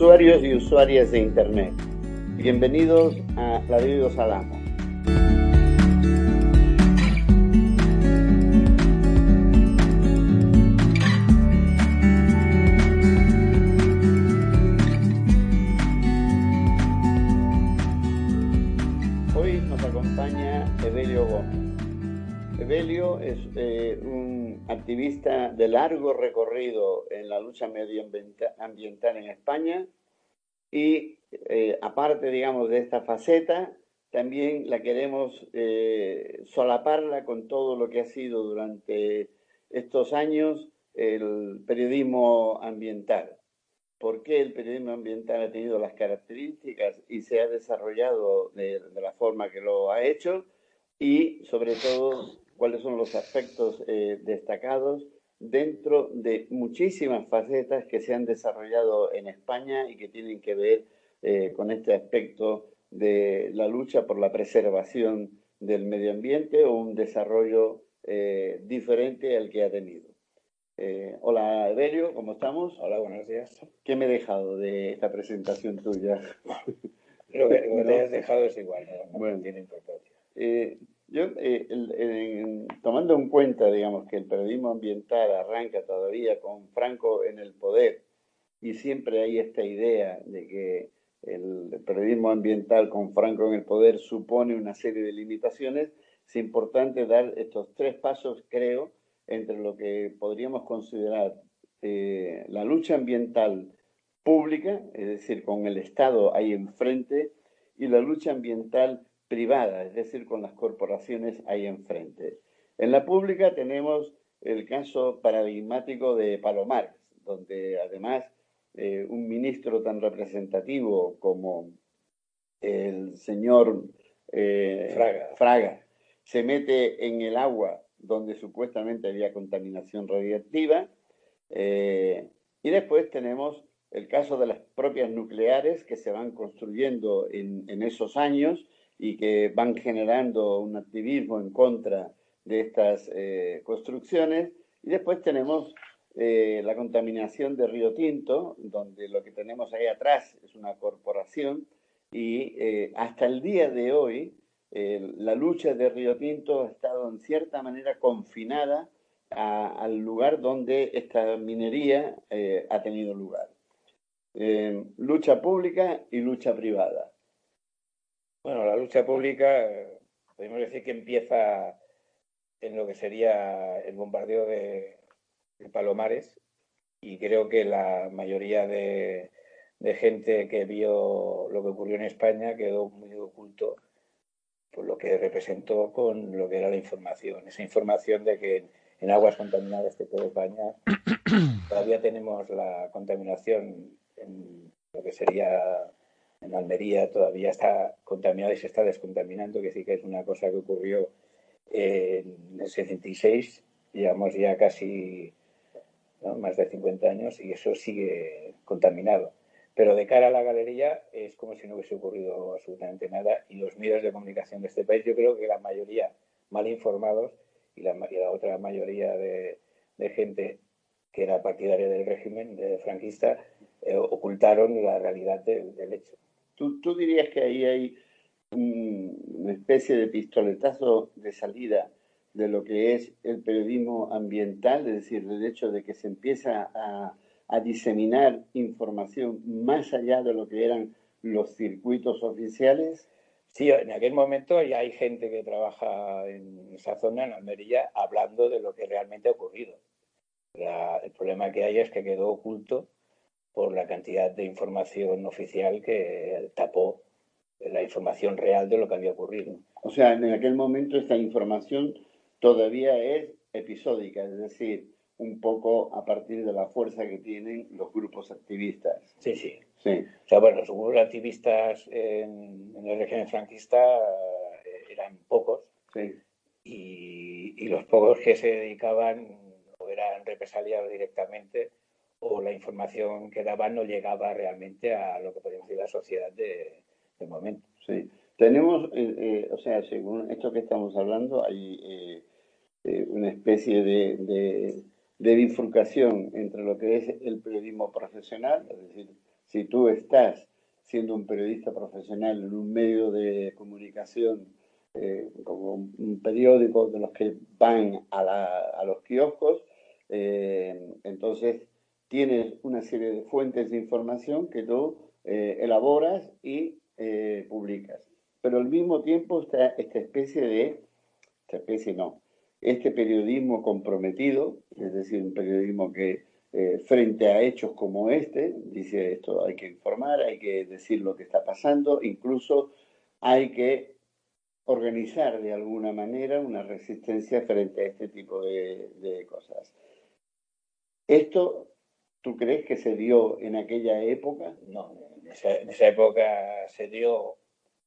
Usuarios y usuarias de Internet, bienvenidos a Ladridos Salamo. Hoy nos acompaña Evelio Gómez. Evelio es eh, un activista de largo recorrido en la lucha medioambiental en España y eh, aparte, digamos, de esta faceta, también la queremos eh, solaparla con todo lo que ha sido durante estos años el periodismo ambiental. ¿Por qué el periodismo ambiental ha tenido las características y se ha desarrollado de, de la forma que lo ha hecho? Y sobre todo, cuáles son los aspectos eh, destacados dentro de muchísimas facetas que se han desarrollado en España y que tienen que ver eh, con este aspecto de la lucha por la preservación del medio ambiente o un desarrollo eh, diferente al que ha tenido. hola, Evelio, ¿cómo estamos? Hola, buenos días. ¿Qué me he dejado de esta presentación tuya? Lo que, lo que te has dejado es igual, no, no bueno, tiene importancia. Yo, eh, el, tomando en cuenta, digamos, que el periodismo ambiental arranca todavía con Franco en el poder y siempre hay esta idea de que el periodismo ambiental con Franco en el poder supone una serie de limitaciones, es importante dar estos tres pasos, creo, entre lo que podríamos considerar eh, la lucha ambiental pública, es decir, con el Estado ahí enfrente, y la lucha ambiental privada, es decir, con las corporaciones ahí enfrente. En la pública tenemos el caso paradigmático de Palomares, donde además eh, un ministro tan representativo como el señor eh, Fraga. Fraga se mete en el agua donde supuestamente había contaminación radiactiva. Eh, y después tenemos el caso de las propias nucleares que se van construyendo en, en esos años y que van generando un activismo en contra de estas eh, construcciones. Y después tenemos eh, la contaminación de Río Tinto, donde lo que tenemos ahí atrás es una corporación y eh, hasta el día de hoy la lucha de Río Tinto ha estado en cierta manera confinada al lugar donde esta minería ha tenido lugar. lucha pública y lucha privada. Bueno, la lucha pública, podemos decir que empieza en lo que sería el bombardeo de, Palomares y creo que la mayoría de, gente que vio lo que ocurrió en España quedó muy oculto por lo que representó con lo que era la información. Esa información de que en aguas contaminadas de toda España todavía tenemos la contaminación en lo que sería en Almería todavía está contaminado y se está descontaminando, que sí que es una cosa que ocurrió en el 66, llevamos ya casi más de 50 años y eso sigue contaminado. Pero de cara a la galería es como si no hubiese ocurrido absolutamente nada y los medios de comunicación de este país, yo creo que la mayoría mal informados y la, otra mayoría de, gente que era partidaria del régimen franquista eh, ocultaron la realidad del hecho. ¿Tú, dirías que ahí hay una especie de pistoletazo de salida de lo que es el periodismo ambiental, es decir, el hecho de que se empieza a, diseminar información más allá de lo que eran los circuitos oficiales? Sí, en aquel momento ya hay gente que trabaja en esa zona, en Almería, hablando de lo que realmente ha ocurrido. el problema que hay es que quedó oculto por la cantidad de información oficial que tapó la información real de lo que había ocurrido. O sea, en aquel momento esta información todavía es episódica, es decir, un poco a partir de la fuerza que tienen los grupos activistas. Sí, sí. sí. O sea, bueno, los grupos activistas en, el régimen franquista eh, eran pocos. Sí. Y, y, los pocos que se dedicaban o eran represaliados directamente o la información que daban no llegaba realmente a lo que podemos decir la sociedad de, momento. Sí. Tenemos, eh, eh, o sea, según esto que estamos hablando, hay eh, una especie de, de, bifurcación entre lo que es el periodismo profesional, es decir, si tú estás siendo un periodista profesional en un medio de comunicación como un periódico de los que van a, los kioscos, entonces tienes una serie de fuentes de información que tú eh, elaboras y publicas. Pero al mismo tiempo está esta especie de, esta especie no, este periodismo comprometido, es decir, un periodismo que frente a hechos como este, dice esto, hay que informar, hay que decir lo que está pasando, incluso hay que organizar de alguna manera una resistencia frente a este tipo de, cosas. ¿Esto tú crees que se dio en aquella época? No, en esa, época se dio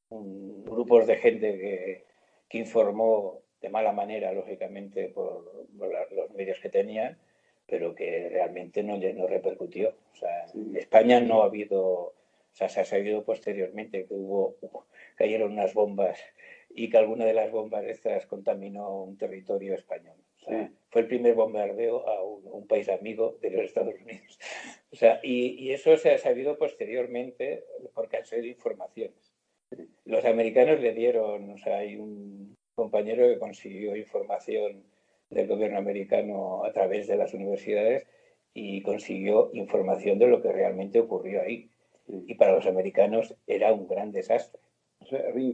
un, grupos de gente que, informó de mala manera, lógicamente, por, los medios que tenían, pero que realmente no, no repercutió. O sea, en España no ha habido, o sea, se ha sabido posteriormente que hubo, cayeron unas bombas y que alguna de las bombas estas contaminó un territorio español. Fue el primer bombardeo a un, país amigo de los Estados Unidos. O sea, y, eso se ha sabido posteriormente porque han sido informaciones. Los americanos le dieron, o sea, hay un compañero que consiguió información del gobierno americano a través de las universidades y consiguió información de lo que realmente ocurrió ahí. Y para los americanos era un gran desastre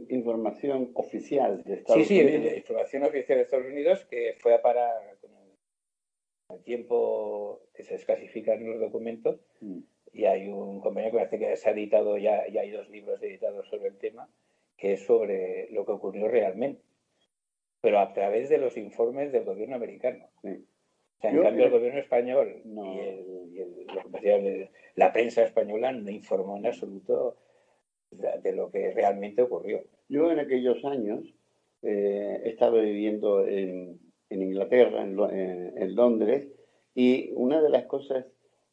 información oficial de Estados Unidos. Sí, sí, información oficial de Estados Unidos que fue a parar con el tiempo que se desclasifican los documentos. Mm. Y hay un compañero que parece que se ha editado ya, ya hay dos libros editados sobre el tema, que es sobre lo que ocurrió realmente, pero a través de los informes del gobierno americano. O sea, en cambio, el gobierno español y, el, la prensa española no informó en absoluto de lo que realmente ocurrió. Yo en aquellos años eh, estaba viviendo en, Inglaterra, en, Londres, y una de las cosas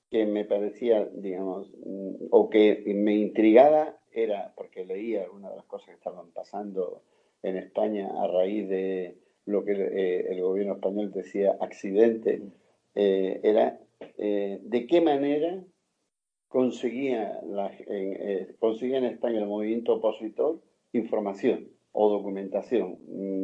que me parecía, digamos, mm, o que me intrigaba era, porque leía algunas de las cosas que estaban pasando en España a raíz de lo que eh, el gobierno español decía accidente, eh, era de qué manera conseguía, la, en, eh, conseguía en España el movimiento opositor información o documentación.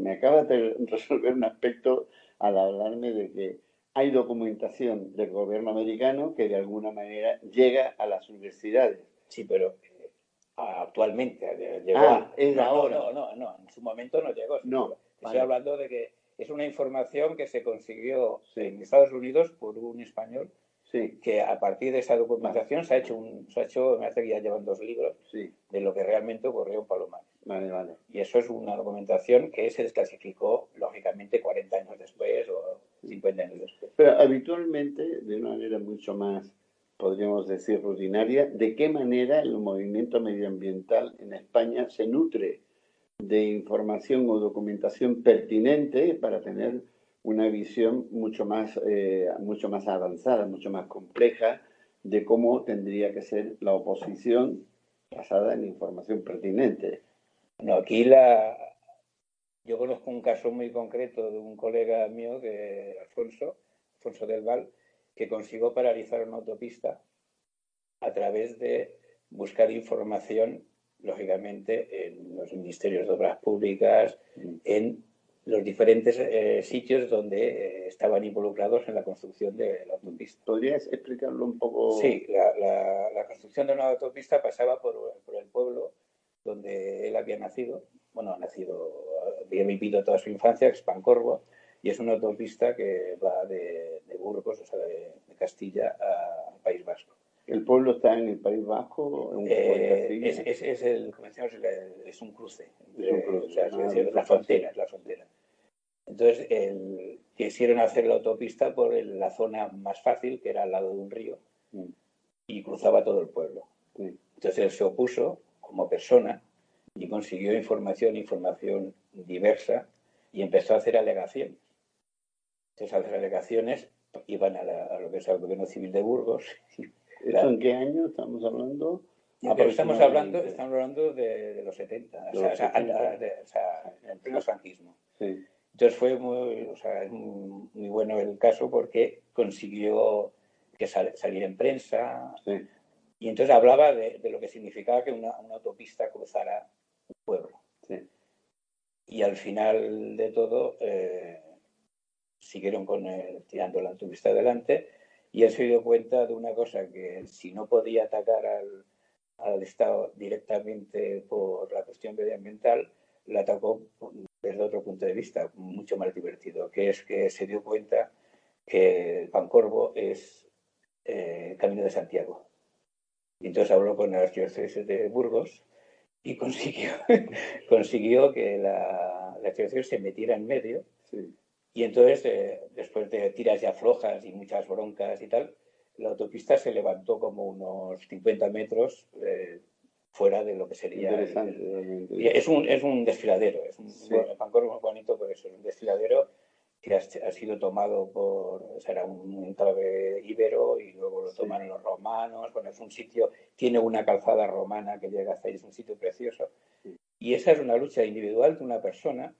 Me acaba de resolver un aspecto al hablarme de que hay documentación del gobierno americano que de alguna manera llega a las universidades. Sí, pero eh, actualmente llegó. Ah, es no, ahora. No, no, no, en su momento no llegó. No. Estoy hablando de que es una información que se consiguió en Estados Unidos por un español que a partir de esa documentación se ha hecho, un, se ha hecho me hace que ya llevan dos libros de lo que realmente ocurrió en Palomares. Vale, vale. Y eso es una documentación que se desclasificó, lógicamente, 40 años después o 50 años después. Pero habitualmente, de una manera mucho más, podríamos decir, rutinaria, ¿de qué manera el movimiento medioambiental en España se nutre de información o documentación pertinente para tener una visión mucho más, eh, mucho más avanzada, mucho más compleja de cómo tendría que ser la oposición basada en información pertinente. No, aquí la... Yo conozco un caso muy concreto de un colega mío, de Alfonso, Alfonso del Val, que consiguió paralizar una autopista a través de buscar información, lógicamente, en los ministerios de obras públicas, mm. en los diferentes eh, sitios donde eh, estaban involucrados en la construcción de la autopista. ¿Podrías explicarlo un poco? Sí, la, construcción de una autopista pasaba por, el pueblo donde él había nacido. Bueno, ha nacido, había vivido toda su infancia, es Pancorvo, y es una autopista que va de, Burgos, o sea, de, Castilla a País Vasco. ¿El pueblo está en el País Vasco? Eh, es, es, es, el, es un cruce. o sea, es ah, la frontera, es la frontera. Entonces, quisieron hacer la autopista por la zona más fácil, que era al lado de un río, mm. y cruzaba todo el pueblo. Entonces, él se opuso como persona y consiguió información, información diversa, y empezó a hacer alegaciones. Entonces, a hacer alegaciones iban a, lo que es el gobierno civil de Burgos. ¿Eso en qué año estamos hablando? Estamos hablando, estamos hablando de, los 70, o sea, en el pleno franquismo. Sí. Entonces fue muy, o sea, muy bueno el caso porque consiguió que salir en prensa. Y entonces hablaba de, lo que significaba que una, autopista cruzara un pueblo. Y al final de todo eh, siguieron con tirando la autopista adelante. Y él se dio cuenta de una cosa, que si no podía atacar al, al Estado directamente por la cuestión medioambiental, la atacó desde otro punto de vista, mucho más divertido, que es que se dio cuenta que Pancorvo es eh, Camino de Santiago. Y entonces habló con el archidiócesis de Burgos y consiguió, consiguió que la, la se metiera en medio. Y entonces, eh, después de tiras y aflojas y muchas broncas y tal, la autopista se levantó como unos 50 metros eh, fuera de lo que sería. es, un, es un desfiladero, es un sí. muy bonito por eso, es un desfiladero que ha, sido tomado por, será un enclave íbero y luego lo toman los romanos, bueno, es un sitio, tiene una calzada romana que llega hasta ahí, es un sitio precioso. Y esa es una lucha individual de una persona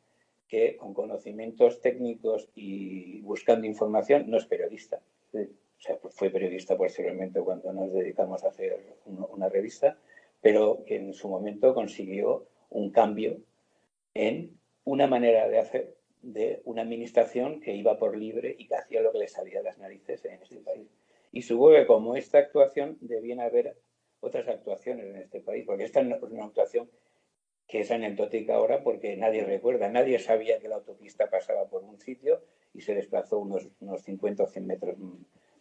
que con conocimientos técnicos y buscando información no es periodista. O sea, fue periodista posteriormente cuando nos dedicamos a hacer una revista, pero que en su momento consiguió un cambio en una manera de hacer de una administración que iba por libre y que hacía lo que le salía de las narices en este país. Y supongo que como esta actuación debían haber otras actuaciones en este país, porque esta es una actuación que es anecdótica ahora porque nadie recuerda, nadie sabía que la autopista pasaba por un sitio y se desplazó unos, unos 50 o 100 metros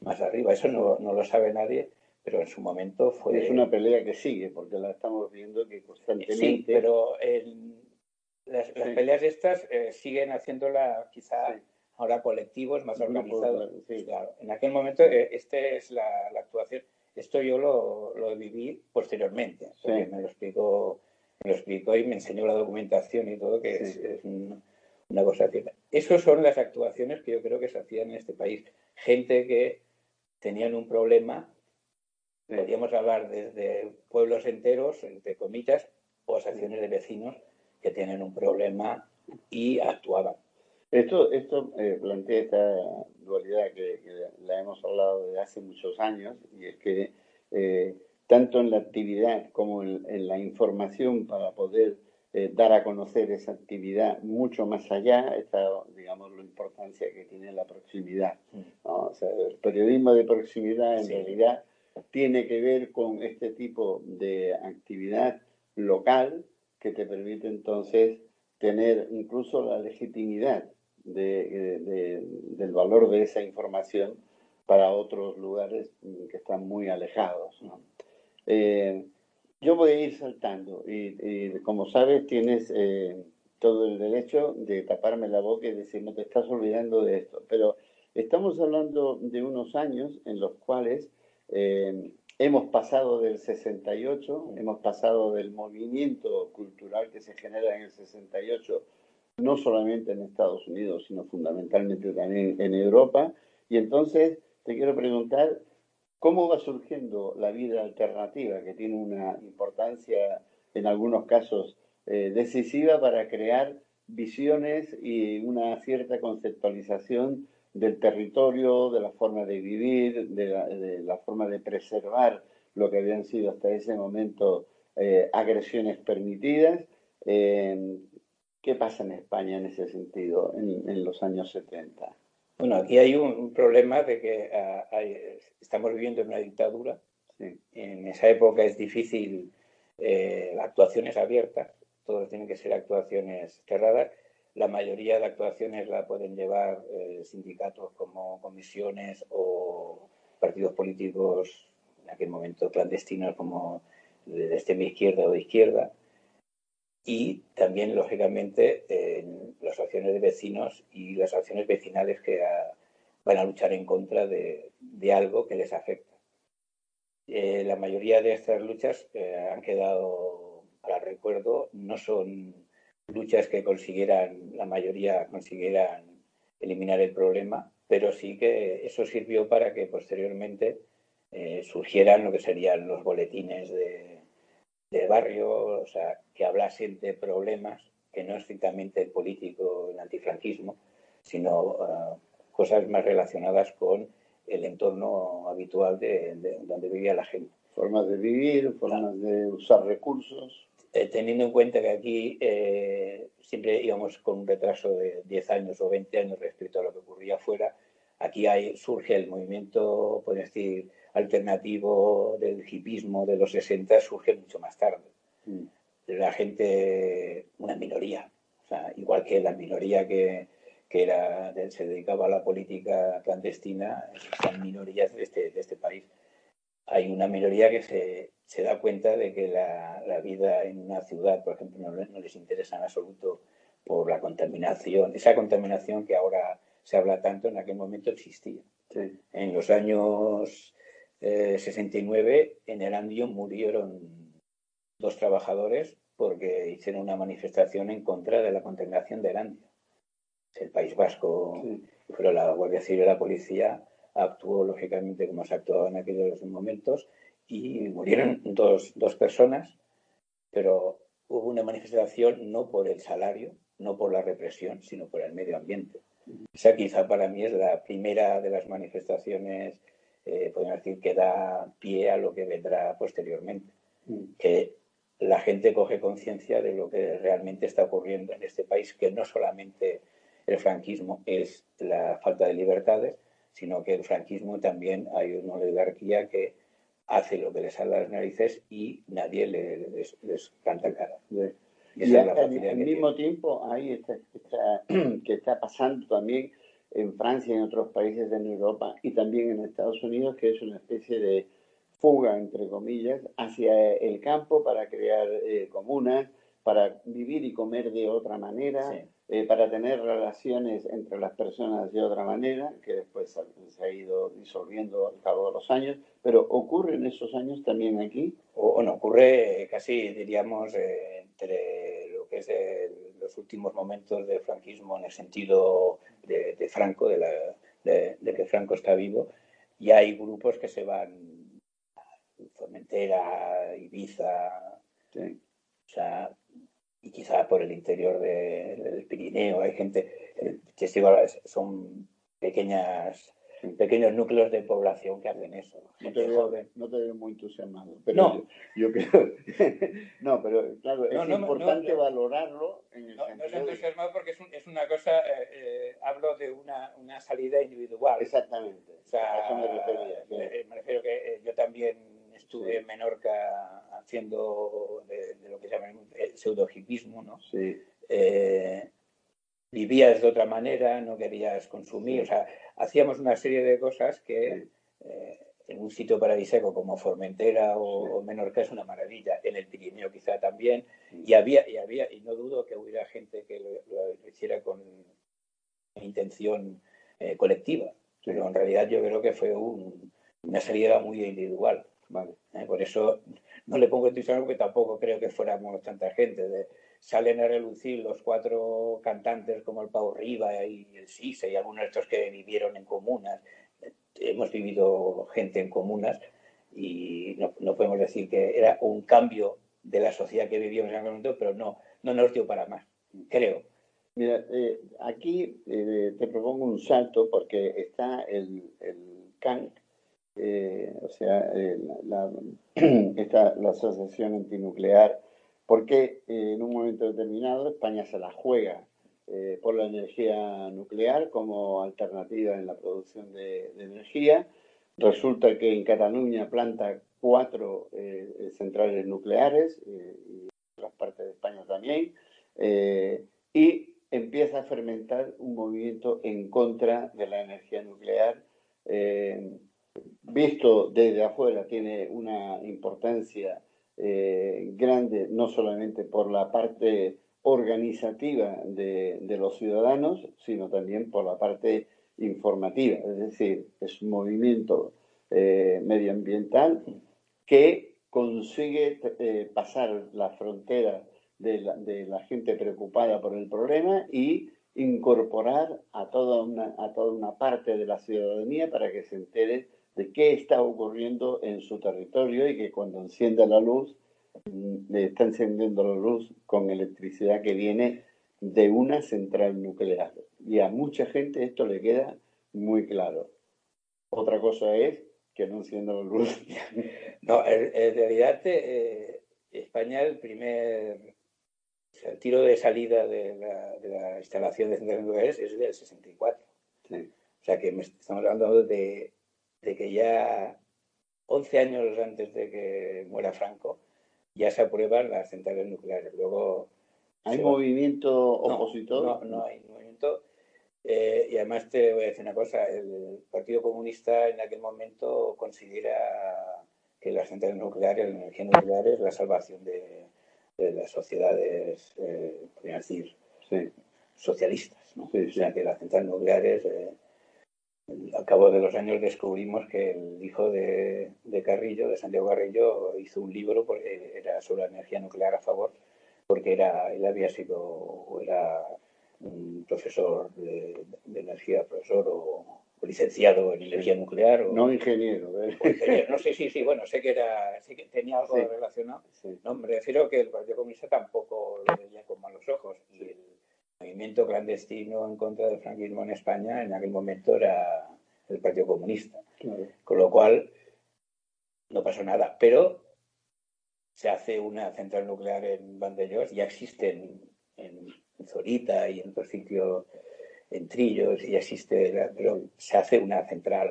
más arriba. Eso no, no lo sabe nadie pero en su momento fue... Es una pelea que sigue, porque la estamos viendo que constantemente... Sí, pero las, peleas estas eh, siguen haciéndola quizá ahora colectivos más organizados. En aquel momento, eh, esta es la, actuación. Esto yo lo, lo viví posteriormente, me lo explicó me lo explicó y me enseñó la documentación y todo, que es, una cosa que... Esas son las actuaciones que yo creo que se hacían en este país. Gente que tenían un problema Podríamos hablar desde pueblos enteros, entre comillas, o asociaciones de vecinos que tienen un problema y actuaban. Esto, esto eh, plantea esta dualidad que, la hemos hablado desde hace muchos años, y es que eh, tanto en la actividad como en, la información para poder eh, dar a conocer esa actividad mucho más allá está, digamos, la importancia que tiene la proximidad. Mm. O sea, el periodismo de proximidad en realidad tiene que ver con este tipo de actividad local que te permite entonces tener incluso la legitimidad del valor de esa información para otros lugares que están muy alejados. Eh, yo voy a ir saltando y, como sabes tienes eh, todo el derecho de taparme la boca y decir no te estás olvidando de esto, pero estamos hablando de unos años en los cuales eh, hemos pasado del 68, hemos pasado del movimiento cultural que se genera en el 68, no solamente en Estados Unidos, sino fundamentalmente también en Europa. Y entonces te quiero preguntar, ¿cómo va surgiendo la vida alternativa, que tiene una importancia en algunos casos eh, decisiva para crear visiones y una cierta conceptualización del territorio, de la forma de vivir, de la, forma de preservar lo que habían sido hasta ese momento eh, agresiones permitidas. Eh, ¿Qué pasa en España en ese sentido en, los años 70? Bueno, aquí hay un, problema de que ah, estamos viviendo en una dictadura. En esa época es difícil eh, actuaciones abiertas, todos tienen que ser actuaciones cerradas la mayoría de actuaciones la pueden llevar eh, sindicatos como comisiones o partidos políticos, en aquel momento clandestinos como de extrema izquierda o de izquierda. Y también, lógicamente, las acciones de vecinos y las acciones vecinales que ah, van a luchar en contra de, algo que les afecta. Eh, la mayoría de estas luchas eh, han quedado para recuerdo, no son luchas que consiguieran, la mayoría consiguieran eliminar el problema, pero sí que eso sirvió para que posteriormente eh, surgieran lo que serían los boletines de, barrio, o sea, que hablasen de problemas que no estrictamente político, el antifranquismo, sino eh, cosas más relacionadas con el entorno habitual de, donde vivía la gente. Formas de vivir, formas de usar recursos. Eh, teniendo en cuenta que aquí eh, siempre íbamos con un retraso de 10 años o 20 años respecto a lo que ocurría afuera, aquí hay, surge el movimiento, podemos decir, alternativo del hipismo de los 60, surge mucho más tarde. Mm. La gente, una minoría, o sea, igual que la minoría que, que era, se dedicaba a la política clandestina, son minorías de este, de este país. Hay una minoría que se, se da cuenta de que la, la, vida en una ciudad, por ejemplo, no, no, les interesa en absoluto por la contaminación, esa contaminación que ahora se habla tanto, en aquel momento existía. Sí. En los años eh, 69, en Erandio murieron dos trabajadores porque hicieron una manifestación en contra de la contaminación de Erandio el País Vasco, pero la Guardia Civil y la policía actuó lógicamente como se actuaba en aquellos momentos y murieron dos, dos personas, pero hubo una manifestación no por el salario, no por la represión, sino por el medio ambiente. Esa quizá para mí es la primera de las manifestaciones, eh, podemos decir, que da pie a lo que vendrá posteriormente. Que la gente coge conciencia de lo que realmente está ocurriendo en este país, que no solamente el franquismo es la falta de libertades, sino que el franquismo también hay una oligarquía que hace lo que les sale a las narices y nadie les, canta cara. Y, al, mismo tiempo hay esta, que está pasando también en Francia y en otros países en Europa y también en Estados Unidos, que es una especie de fuga, entre comillas, hacia el campo para crear eh, comunas, para vivir y comer de otra manera, eh, para tener relaciones entre las personas de otra manera, que después se ha ido disolviendo al cabo de los años, pero ocurre en esos años también aquí. O, bueno, ocurre casi, diríamos, eh, entre lo que es los últimos momentos del franquismo en el sentido de, Franco, de, de, que Franco está vivo, y hay grupos que se van a Formentera, Ibiza, o sea, y quizá por el interior del Pirineo hay gente, que son pequeñas pequeños núcleos de población que hacen eso. No te, veo, no te veo muy entusiasmado. Pero no. Yo, creo. no, pero claro, es importante valorarlo en el no, No estoy entusiasmado porque es, es una cosa, eh, eh, hablo de una, una, salida individual. Exactamente. O sea, eso me refería. Eh, me refiero que yo también estuve en Menorca haciendo de, lo que se llama el pseudo hipismo, ¿no? Sí. Eh, vivías de otra manera, no querías consumir, o sea, hacíamos una serie de cosas que eh, en un sitio paradisíaco como Formentera o, Menorca es una maravilla, en el Pirineo quizá también, y había, y había, y no dudo que hubiera gente que lo, hiciera con intención eh, colectiva, pero en realidad yo creo que fue una salida muy individual. Vale. Eso no le pongo entusiasmo porque tampoco creo que fuéramos tanta gente. De, salen a relucir los cuatro cantantes como el Pau Riva y el Sise y algunos de estos que vivieron en comunas. Hemos vivido gente en comunas y no, podemos decir que era un cambio de la sociedad que vivíamos en aquel momento, pero no, no nos dio para más, creo. Mira, eh, aquí eh, te propongo un salto porque está el, el CANC, eh, o sea, la, la Asociación Antinuclear porque eh, en un momento determinado España se la juega eh, por la energía nuclear como alternativa en la producción de, energía. Resulta que en Cataluña planta cuatro eh, centrales nucleares y en otras partes de España también. y empieza a fermentar un movimiento en contra de la energía nuclear. Visto desde afuera, tiene una importancia eh, grande, no solamente por la parte organizativa de, los ciudadanos, sino también por la parte informativa. Es decir, es un movimiento eh, medioambiental que consigue eh, pasar la frontera de la, de la, gente preocupada por el problema y incorporar a toda, una, a toda una parte de la ciudadanía para que se entere de qué está ocurriendo en su territorio y que cuando encienda la luz, le está encendiendo la luz con electricidad que viene de una central nuclear. Y a mucha gente esto le queda muy claro. Otra cosa es que no encienda la luz. No, en, realidad eh, España el primer el tiro de salida de la, instalación de centrales nucleares es del 64. O sea que estamos hablando de, que ya 11 años antes de que muera Franco ya se aprueban las centrales nucleares. Luego ¿Hay movimiento opositor? No, no, hay movimiento. Eh, y además te voy a decir una cosa, el Partido Comunista en aquel momento considera que las centrales nucleares, la energía nuclear es la salvación de, las sociedades, eh, decir, socialistas. ¿no? o sea, que las centrales nucleares, eh, al cabo de los años descubrimos que el hijo de, de Carrillo, de Santiago Carrillo, hizo un libro, porque era sobre la energía nuclear a favor porque era, él había sido, era un profesor de, energía, profesor o, licenciado en energía nuclear. O, no ingeniero, ¿eh? ingeniero. No sé, sí, sí, bueno, sé que era, sé que tenía algo relacionado. No, me refiero que el Partido Comunista tampoco lo veía con malos ojos. Y el movimiento clandestino en contra del franquismo en España en aquel momento era el Partido Comunista. Con lo cual, no pasó nada. Pero se hace una central nuclear en Vandellós, ya existen en, Zorita y en otros sitios, en Trillos, ya existe, pero se hace una central.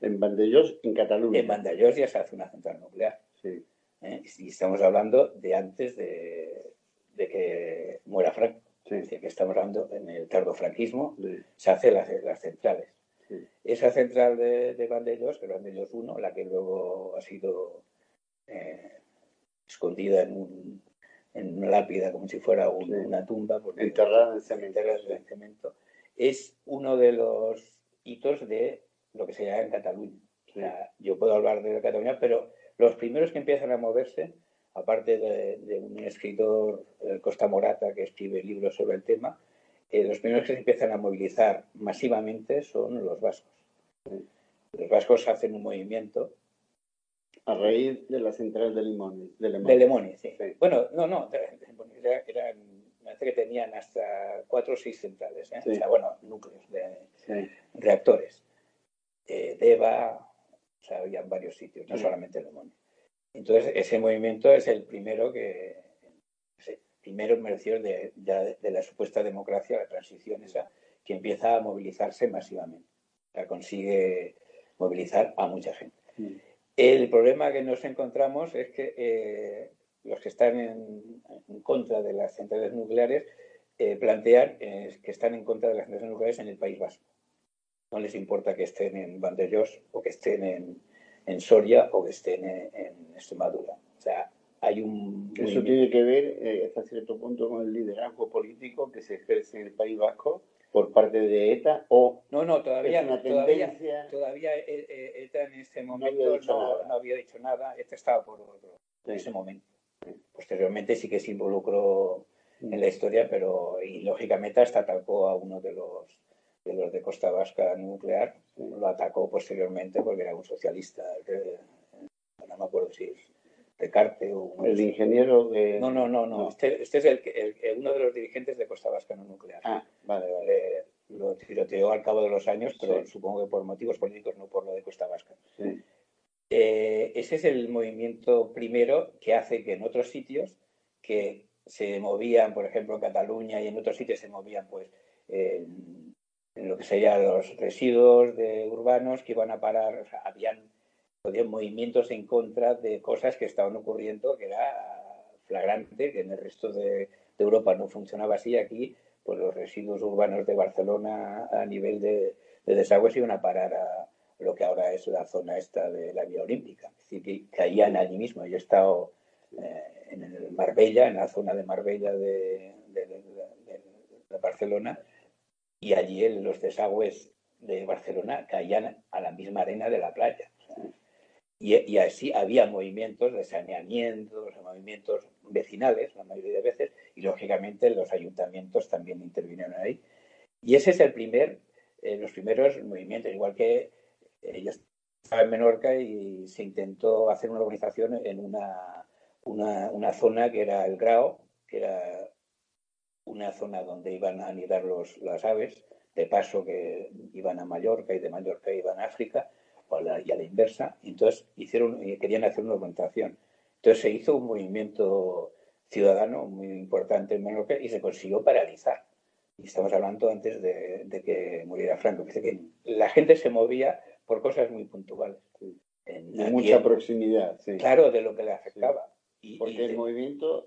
En Vandellós, en Cataluña. En Vandellós ya se hace una central nuclear. Sí. ¿Eh? Y estamos hablando de antes de, que muera Franco. Sí. Es decir, que estamos hablando en el tardofranquismo, se hacen las, las centrales. Esa central de, de Vandellós, que es Vandellós 1, la que luego ha sido eh, escondida en, un, en una lápida, como si fuera una tumba. Enterrada en cemento. en cemento. Es uno de los hitos de lo que se llama en Cataluña. yo puedo hablar de Cataluña, pero los primeros que empiezan a moverse, aparte de, un escritor, Costa Morata, que escribe libros sobre el tema, eh, los primeros que se empiezan a movilizar masivamente son los vascos. Los vascos hacen un movimiento a raíz de la central de Limón. De Lemoni, sí. Bueno, no, no, eran, me parece que tenían hasta cuatro o seis centrales, ¿eh? o sea, bueno, núcleos de reactores. Eh, Deva, o sea, había varios sitios, no solamente Lemoni. Entonces, ese movimiento es el primero que, primero mereció de, de, de, la supuesta democracia, la transición esa, que empieza a movilizarse masivamente. O sea, consigue movilizar a mucha gente. El problema que nos encontramos es que eh, los que están en, contra de las centrales nucleares eh, plantean que están en contra de las centrales nucleares en el País Vasco. No les importa que estén en Vandellós o que estén en, Soria o que estén en, Extremadura. O sea, hay un... Eso tiene que ver eh, hasta cierto punto con el liderazgo político que se ejerce en el País Vasco por parte de ETA o no no todavía todavía, todavía ETA eh, eh, en ese momento no había, dicho nada. ETA estaba por otro en ese momento. Posteriormente sí que se involucró en la historia pero y lógicamente hasta atacó a uno de los de los de Costa Vasca nuclear lo atacó posteriormente porque era un socialista no me acuerdo si es Recarte o el ingeniero de no no no no, Este, este, es el, uno de los dirigentes de Costa Vasca no nuclear. Ah vale vale. Lo tiroteó al cabo de los años pero supongo que por motivos políticos no por lo de Costa Vasca. Eh, ese es el movimiento primero que hace que en otros sitios que se movían por ejemplo en Cataluña y en otros sitios se movían pues lo que serían los residuos de urbanos que iban a parar o sea, habían movimientos en contra de cosas que estaban ocurriendo, que era flagrante, que en el resto de, Europa no funcionaba así. Aquí, pues los residuos urbanos de Barcelona a nivel de, de desagües iban a parar a lo que ahora es la zona esta de la Vía Olímpica. Es decir, que caían allí mismo. Yo he estado eh, en el Marbella, en la zona de Marbella de, de, Barcelona, y allí los desagües de Barcelona caían a la misma arena de la playa. Y, así había movimientos de saneamiento, movimientos vecinales, la mayoría de veces, y lógicamente los ayuntamientos también intervinieron ahí. Y ese es el primer, eh, los primeros movimientos, igual que eh, yo estaba en Menorca y se intentó hacer una organización en una, una, una zona que era el Grao, que era una zona donde iban a anidar los, las aves, de paso que iban a Mallorca y de Mallorca iban a África, o a la, y a la inversa, entonces hicieron, querían hacer una orientación. Entonces se hizo un movimiento ciudadano muy importante en Menorca y se consiguió paralizar. Y estamos hablando antes de, que muriera Franco. Dice que la gente se movía por cosas muy puntuales. de mucha proximidad. Claro, de lo que le afectaba. Y, Porque el movimiento,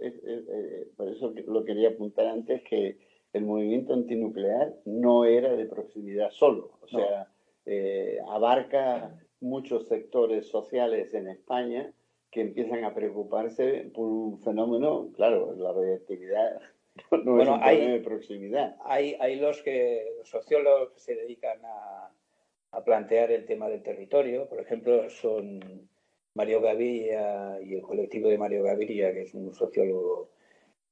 por eso lo quería apuntar antes, que el movimiento antinuclear no era de proximidad solo. O sea, eh, abarca muchos sectores sociales en España que empiezan a preocuparse por un fenómeno, claro, la radioactividad no es un hay, de proximidad. Hay, hay los que, los sociólogos que se dedican a, a plantear el tema del territorio, por ejemplo, son Mario Gaviria y el colectivo de Mario Gaviria, que es un sociólogo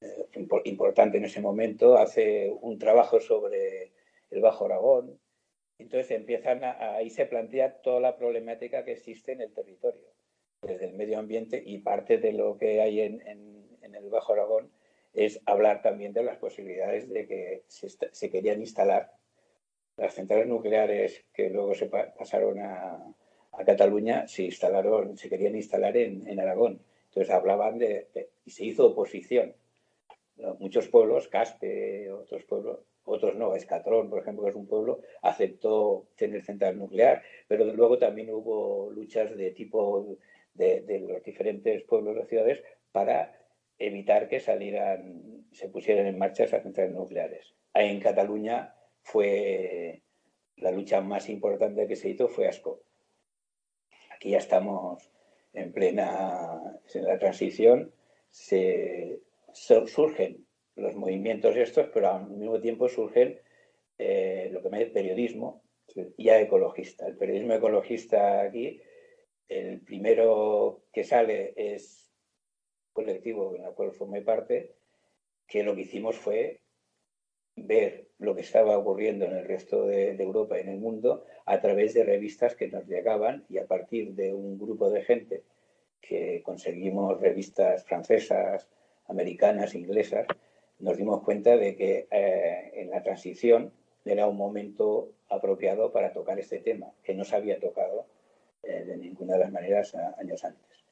eh, importante en ese momento, hace un trabajo sobre el Bajo Aragón. Entonces empiezan a, ahí se plantea toda la problemática que existe en el territorio, desde el medio ambiente y parte de lo que hay en, el Bajo Aragón es hablar también de las posibilidades de que se, querían instalar las centrales nucleares que luego se pasaron a, Cataluña, se instalaron, se querían instalar en, Aragón. Entonces hablaban de, y se hizo oposición muchos pueblos, Caspe, otros pueblos, otros no, Escatrón, por ejemplo, que es un pueblo, aceptó tener central nuclear, pero luego también hubo luchas de tipo de, los diferentes pueblos o ciudades para evitar que salieran, se pusieran en marcha esas centrales nucleares. En Cataluña fue la lucha más importante que se hizo fue ASCO. Aquí ya estamos en plena en la transición, se, surgen los movimientos estos, pero al mismo tiempo surgen eh, lo que me dice periodismo ya ecologista. El periodismo ecologista aquí, el primero que sale es colectivo en el cual formé parte, que lo que hicimos fue ver lo que estaba ocurriendo en el resto de, de, Europa y en el mundo a través de revistas que nos llegaban y a partir de un grupo de gente que conseguimos revistas francesas, americanas, inglesas, nos dimos cuenta de que eh, en la transición era un momento apropiado para tocar este tema, que no se había tocado eh, de ninguna de las maneras años antes.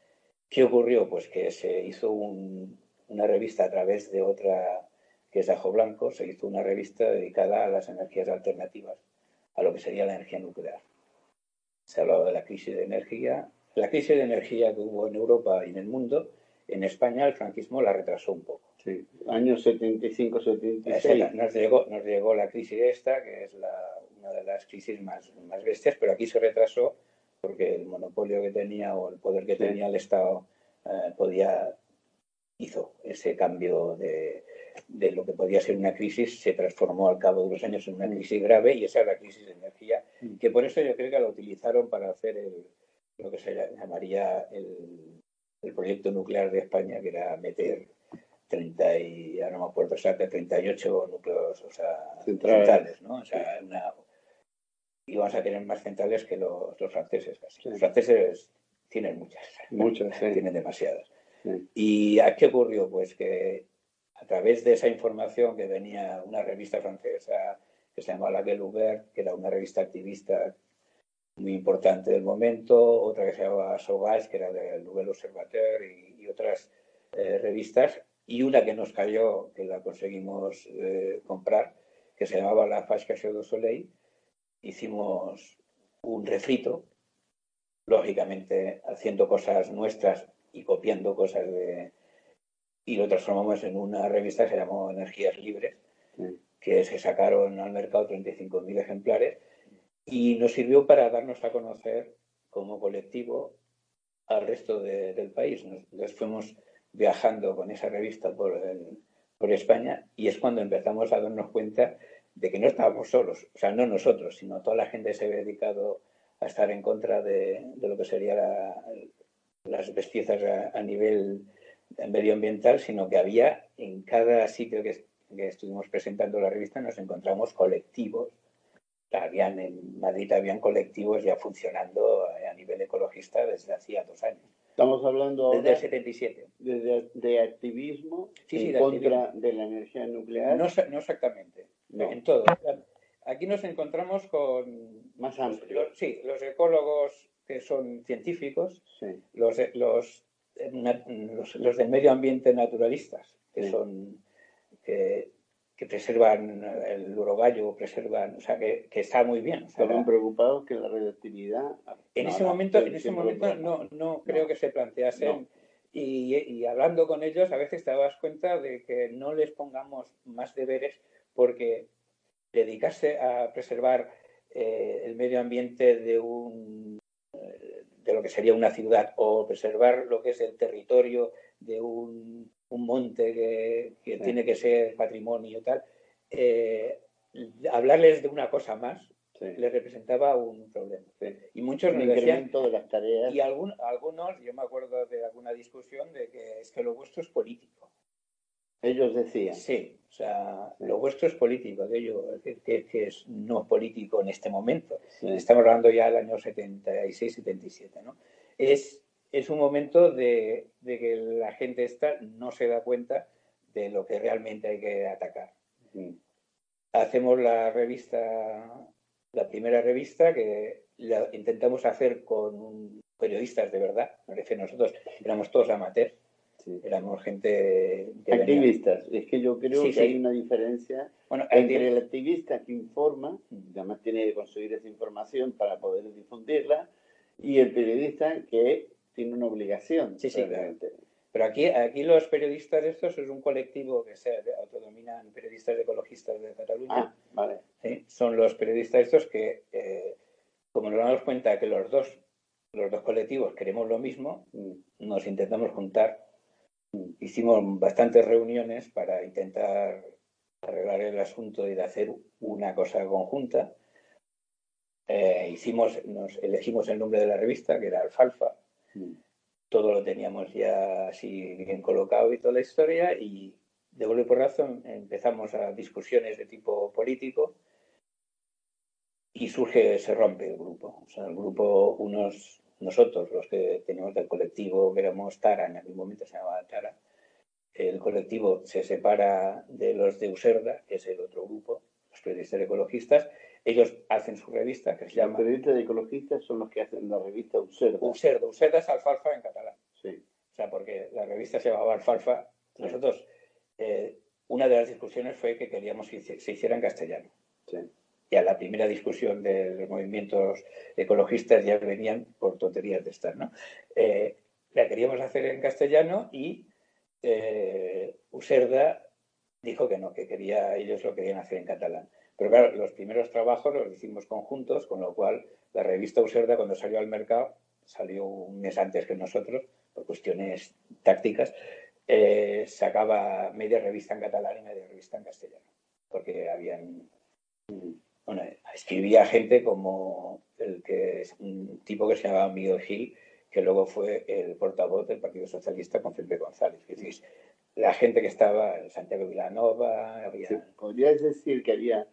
¿Qué ocurrió? Pues que se hizo una revista a través de otra, que es Ajo Blanco, se hizo una revista dedicada a las energías alternativas, a lo que sería la energía nuclear. Se hablaba de la crisis de energía, la crisis de energía que hubo en Europa y en el mundo, en España el franquismo la retrasó un poco. Sí, años 75-76. Nos llegó, nos llegó la crisis esta, que es una de las crisis más, más bestias, pero aquí se retrasó porque el monopolio que tenía o el poder que tenía el Estado eh, podía hizo ese cambio de, de, lo que podía ser una crisis, se transformó al cabo de unos años en una crisis grave y esa es la crisis de energía, mm. que por eso yo creo que la utilizaron para hacer el, lo que se llamaría el el proyecto nuclear de España, que era meter 30 y, ahora no me acuerdo 38 núcleos o sea, centrales, ¿no? O sea, una, íbamos a tener más centrales que los, franceses casi. Los franceses tienen muchas. Muchas, Tienen demasiadas. ¿Y a qué ocurrió? Pues que a través de esa información que venía una revista francesa que se llamaba La Gueule que era una revista activista muy importante del momento, otra que se llamaba Sogas, que era del Nouvel Observateur y, otras eh, revistas, y una que nos cayó, que la conseguimos eh, comprar, que se llamaba La Cachée du Soleil. Hicimos un refrito, lógicamente haciendo cosas nuestras y copiando cosas de... y lo transformamos en una revista que se llamó Energías Libres, que se sacaron al mercado 35.000 ejemplares y nos sirvió para darnos a conocer como colectivo al resto del país. Nos, fuimos viajando con esa revista por, por España y es cuando empezamos a darnos cuenta de que no estábamos solos, o sea, no nosotros, sino toda la gente se había dedicado a estar en contra de, lo que serían las bestiezas a, nivel medioambiental, sino que había en cada sitio que, que estuvimos presentando la revista nos encontramos colectivos habían en Madrid habían colectivos ya funcionando a nivel ecologista desde hacía dos años. Estamos hablando desde el 77. Desde, de activismo en contra de la energía nuclear. No, exactamente. En todo. Aquí nos encontramos con más amplio. sí, los ecólogos que son científicos, los, los, los, del medio ambiente naturalistas, que son que, preservan el urogallo, preservan, o sea, que, está muy bien. Estaban preocupados que la radioactividad... En ese momento, en ese momento no, no creo que se planteasen... Y, y, hablando con ellos, a veces te das cuenta de que no les pongamos más deberes porque dedicarse a preservar eh, el medio ambiente de un de lo que sería una ciudad o preservar lo que es el territorio de un, monte que, tiene que ser patrimonio y tal, eh, hablarles de una cosa más les representaba un problema. Y muchos nos decían, de las tareas. Y algunos, yo me acuerdo de alguna discusión de que es que lo vuestro es político. Ellos decían. Sí, o sea, lo vuestro es político, de ello, que, es no político en este momento. Estamos hablando ya del año 76-77, ¿no? Es, es un momento de, que la gente esta no se da cuenta de lo que realmente hay que atacar. Hacemos la revista, la primera revista que la intentamos hacer con periodistas de verdad, parece nosotros éramos todos amateurs Éramos gente... Activistas. Es que yo creo que hay una diferencia entre el activista que informa, y además tiene que conseguir esa información para poder difundirla, y el periodista que tiene una obligación. Sí, sí, Pero aquí, aquí los periodistas estos es un colectivo que se autodominan periodistas ecologistas de Cataluña. Ah, vale. Son los periodistas estos que, eh, como nos damos cuenta que los dos, los dos colectivos queremos lo mismo, mm. nos intentamos juntar hicimos bastantes reuniones para intentar arreglar el asunto y de hacer una cosa conjunta. Eh, hicimos, nos elegimos el nombre de la revista, que era Alfalfa. Mm. Todo lo teníamos ya así bien colocado y toda la historia. Y de golpe por razón empezamos a discusiones de tipo político y surge, se rompe el grupo. O sea, el grupo, unos nosotros, los que teníamos del colectivo, que éramos Tara, en aquel momento se llamaba Tara, el colectivo se separa de los de Userda, que es el otro grupo, los periodistas ecologistas. Ellos hacen su revista que se llama. Los periodistas ecologistas son los que hacen la revista Userda. Userda, Userda es alfalfa en catalán. Sí. O sea, porque la revista se llamaba Alfalfa. Nosotros, eh, una de las discusiones fue que queríamos que se hiciera en castellano. Sí y a la primera discusión de los movimientos ecologistas ya venían por tonterías de estar, ¿no? Eh, la queríamos hacer en castellano y eh, Userda dijo que no, que quería, ellos lo querían hacer en catalán. Pero claro, los primeros trabajos los hicimos conjuntos, con lo cual la revista Userda cuando salió al mercado, salió un mes antes que nosotros, por cuestiones tácticas, eh, sacaba media revista en catalán y media revista en castellano, porque habían escribía gente como el que es un tipo que se llamaba Miguel Gil, que luego fue el portavoz del Partido Socialista con Felipe González. Es decir, la gente que estaba en Santiago Vilanova, había... ¿Podrías decir que había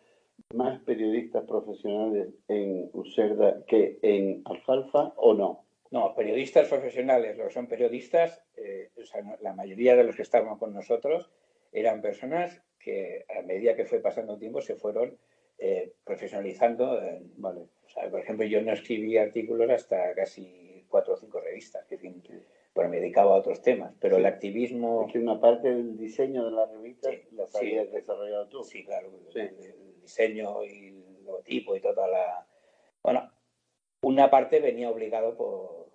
más periodistas profesionales en Userda que en Alfalfa o no? No, periodistas profesionales, los que son periodistas, eh, o sea, la mayoría de los que estaban con nosotros eran personas que a medida que fue pasando el tiempo se fueron eh, profesionalizando. vale. por ejemplo, yo no escribí artículos hasta casi cuatro o cinco revistas, que fin, me dedicaba a otros temas, pero el activismo... que una parte del diseño de la revista la habías desarrollado tú. Sí, claro, El, diseño y el logotipo y toda la... Bueno, una parte venía obligado por...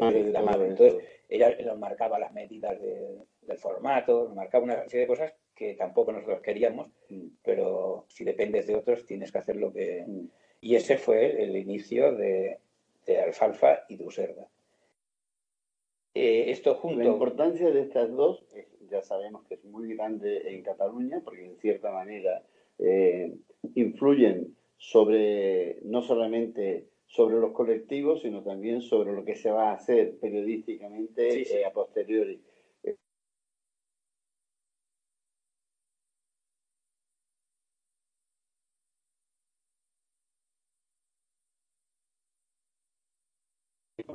Ah, la Entonces, ella nos marcaba las medidas del formato, nos marcaba una serie de cosas que tampoco nosotros queríamos, mm. pero si dependes de otros tienes que hacer lo que... Mm. Y ese fue el inicio de, Alfalfa y de Userda. Eh, esto junto... La importancia de estas dos, ya sabemos que es muy grande en Cataluña, porque en cierta manera eh, influyen sobre, no solamente sobre los colectivos, sino también sobre lo que se va a hacer periodísticamente eh, a posteriori.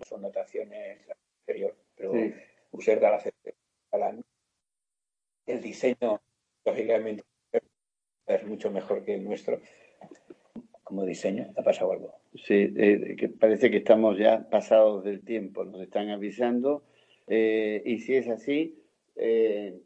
Son notaciones anterior, pero usar la el diseño, lógicamente, es mucho mejor que el nuestro. como diseño, ha pasado algo. Sí, eh, que parece que estamos ya pasados del tiempo, nos están avisando. Eh, y si es así, eh,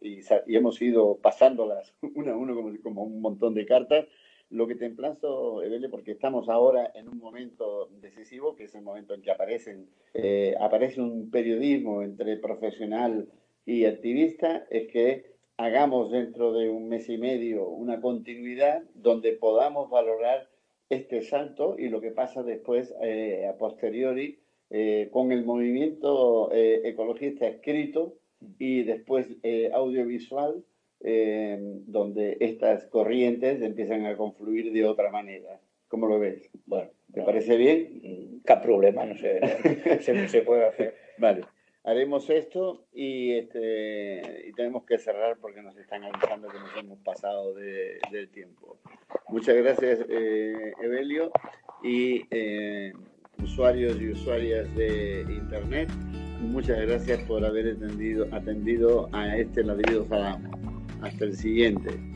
y, y, hemos ido pasándolas una a uno como, como, un montón de cartas. Lo que te emplazo, Evele, porque estamos ahora en un momento decisivo, que es el momento en que aparecen, eh, aparece un periodismo entre profesional y activista, es que hagamos dentro de un mes y medio una continuidad donde podamos valorar este salto y lo que pasa después eh, a posteriori eh, con el movimiento eh, ecologista escrito y después audiovisual, donde estas corrientes empiezan a confluir de otra manera. ¿Cómo lo ves? Bueno, ¿te parece bien? Mm, ¿Qué problema? No sé, se, se puede hacer. Vale haremos esto y, este, y tenemos que cerrar porque nos están avisando que nos hemos pasado de, del tiempo. Muchas gracias, eh, Evelio, y eh, usuarios y usuarias de Internet. Muchas gracias por haber atendido, atendido a este ladrido Salamo. Hasta el siguiente.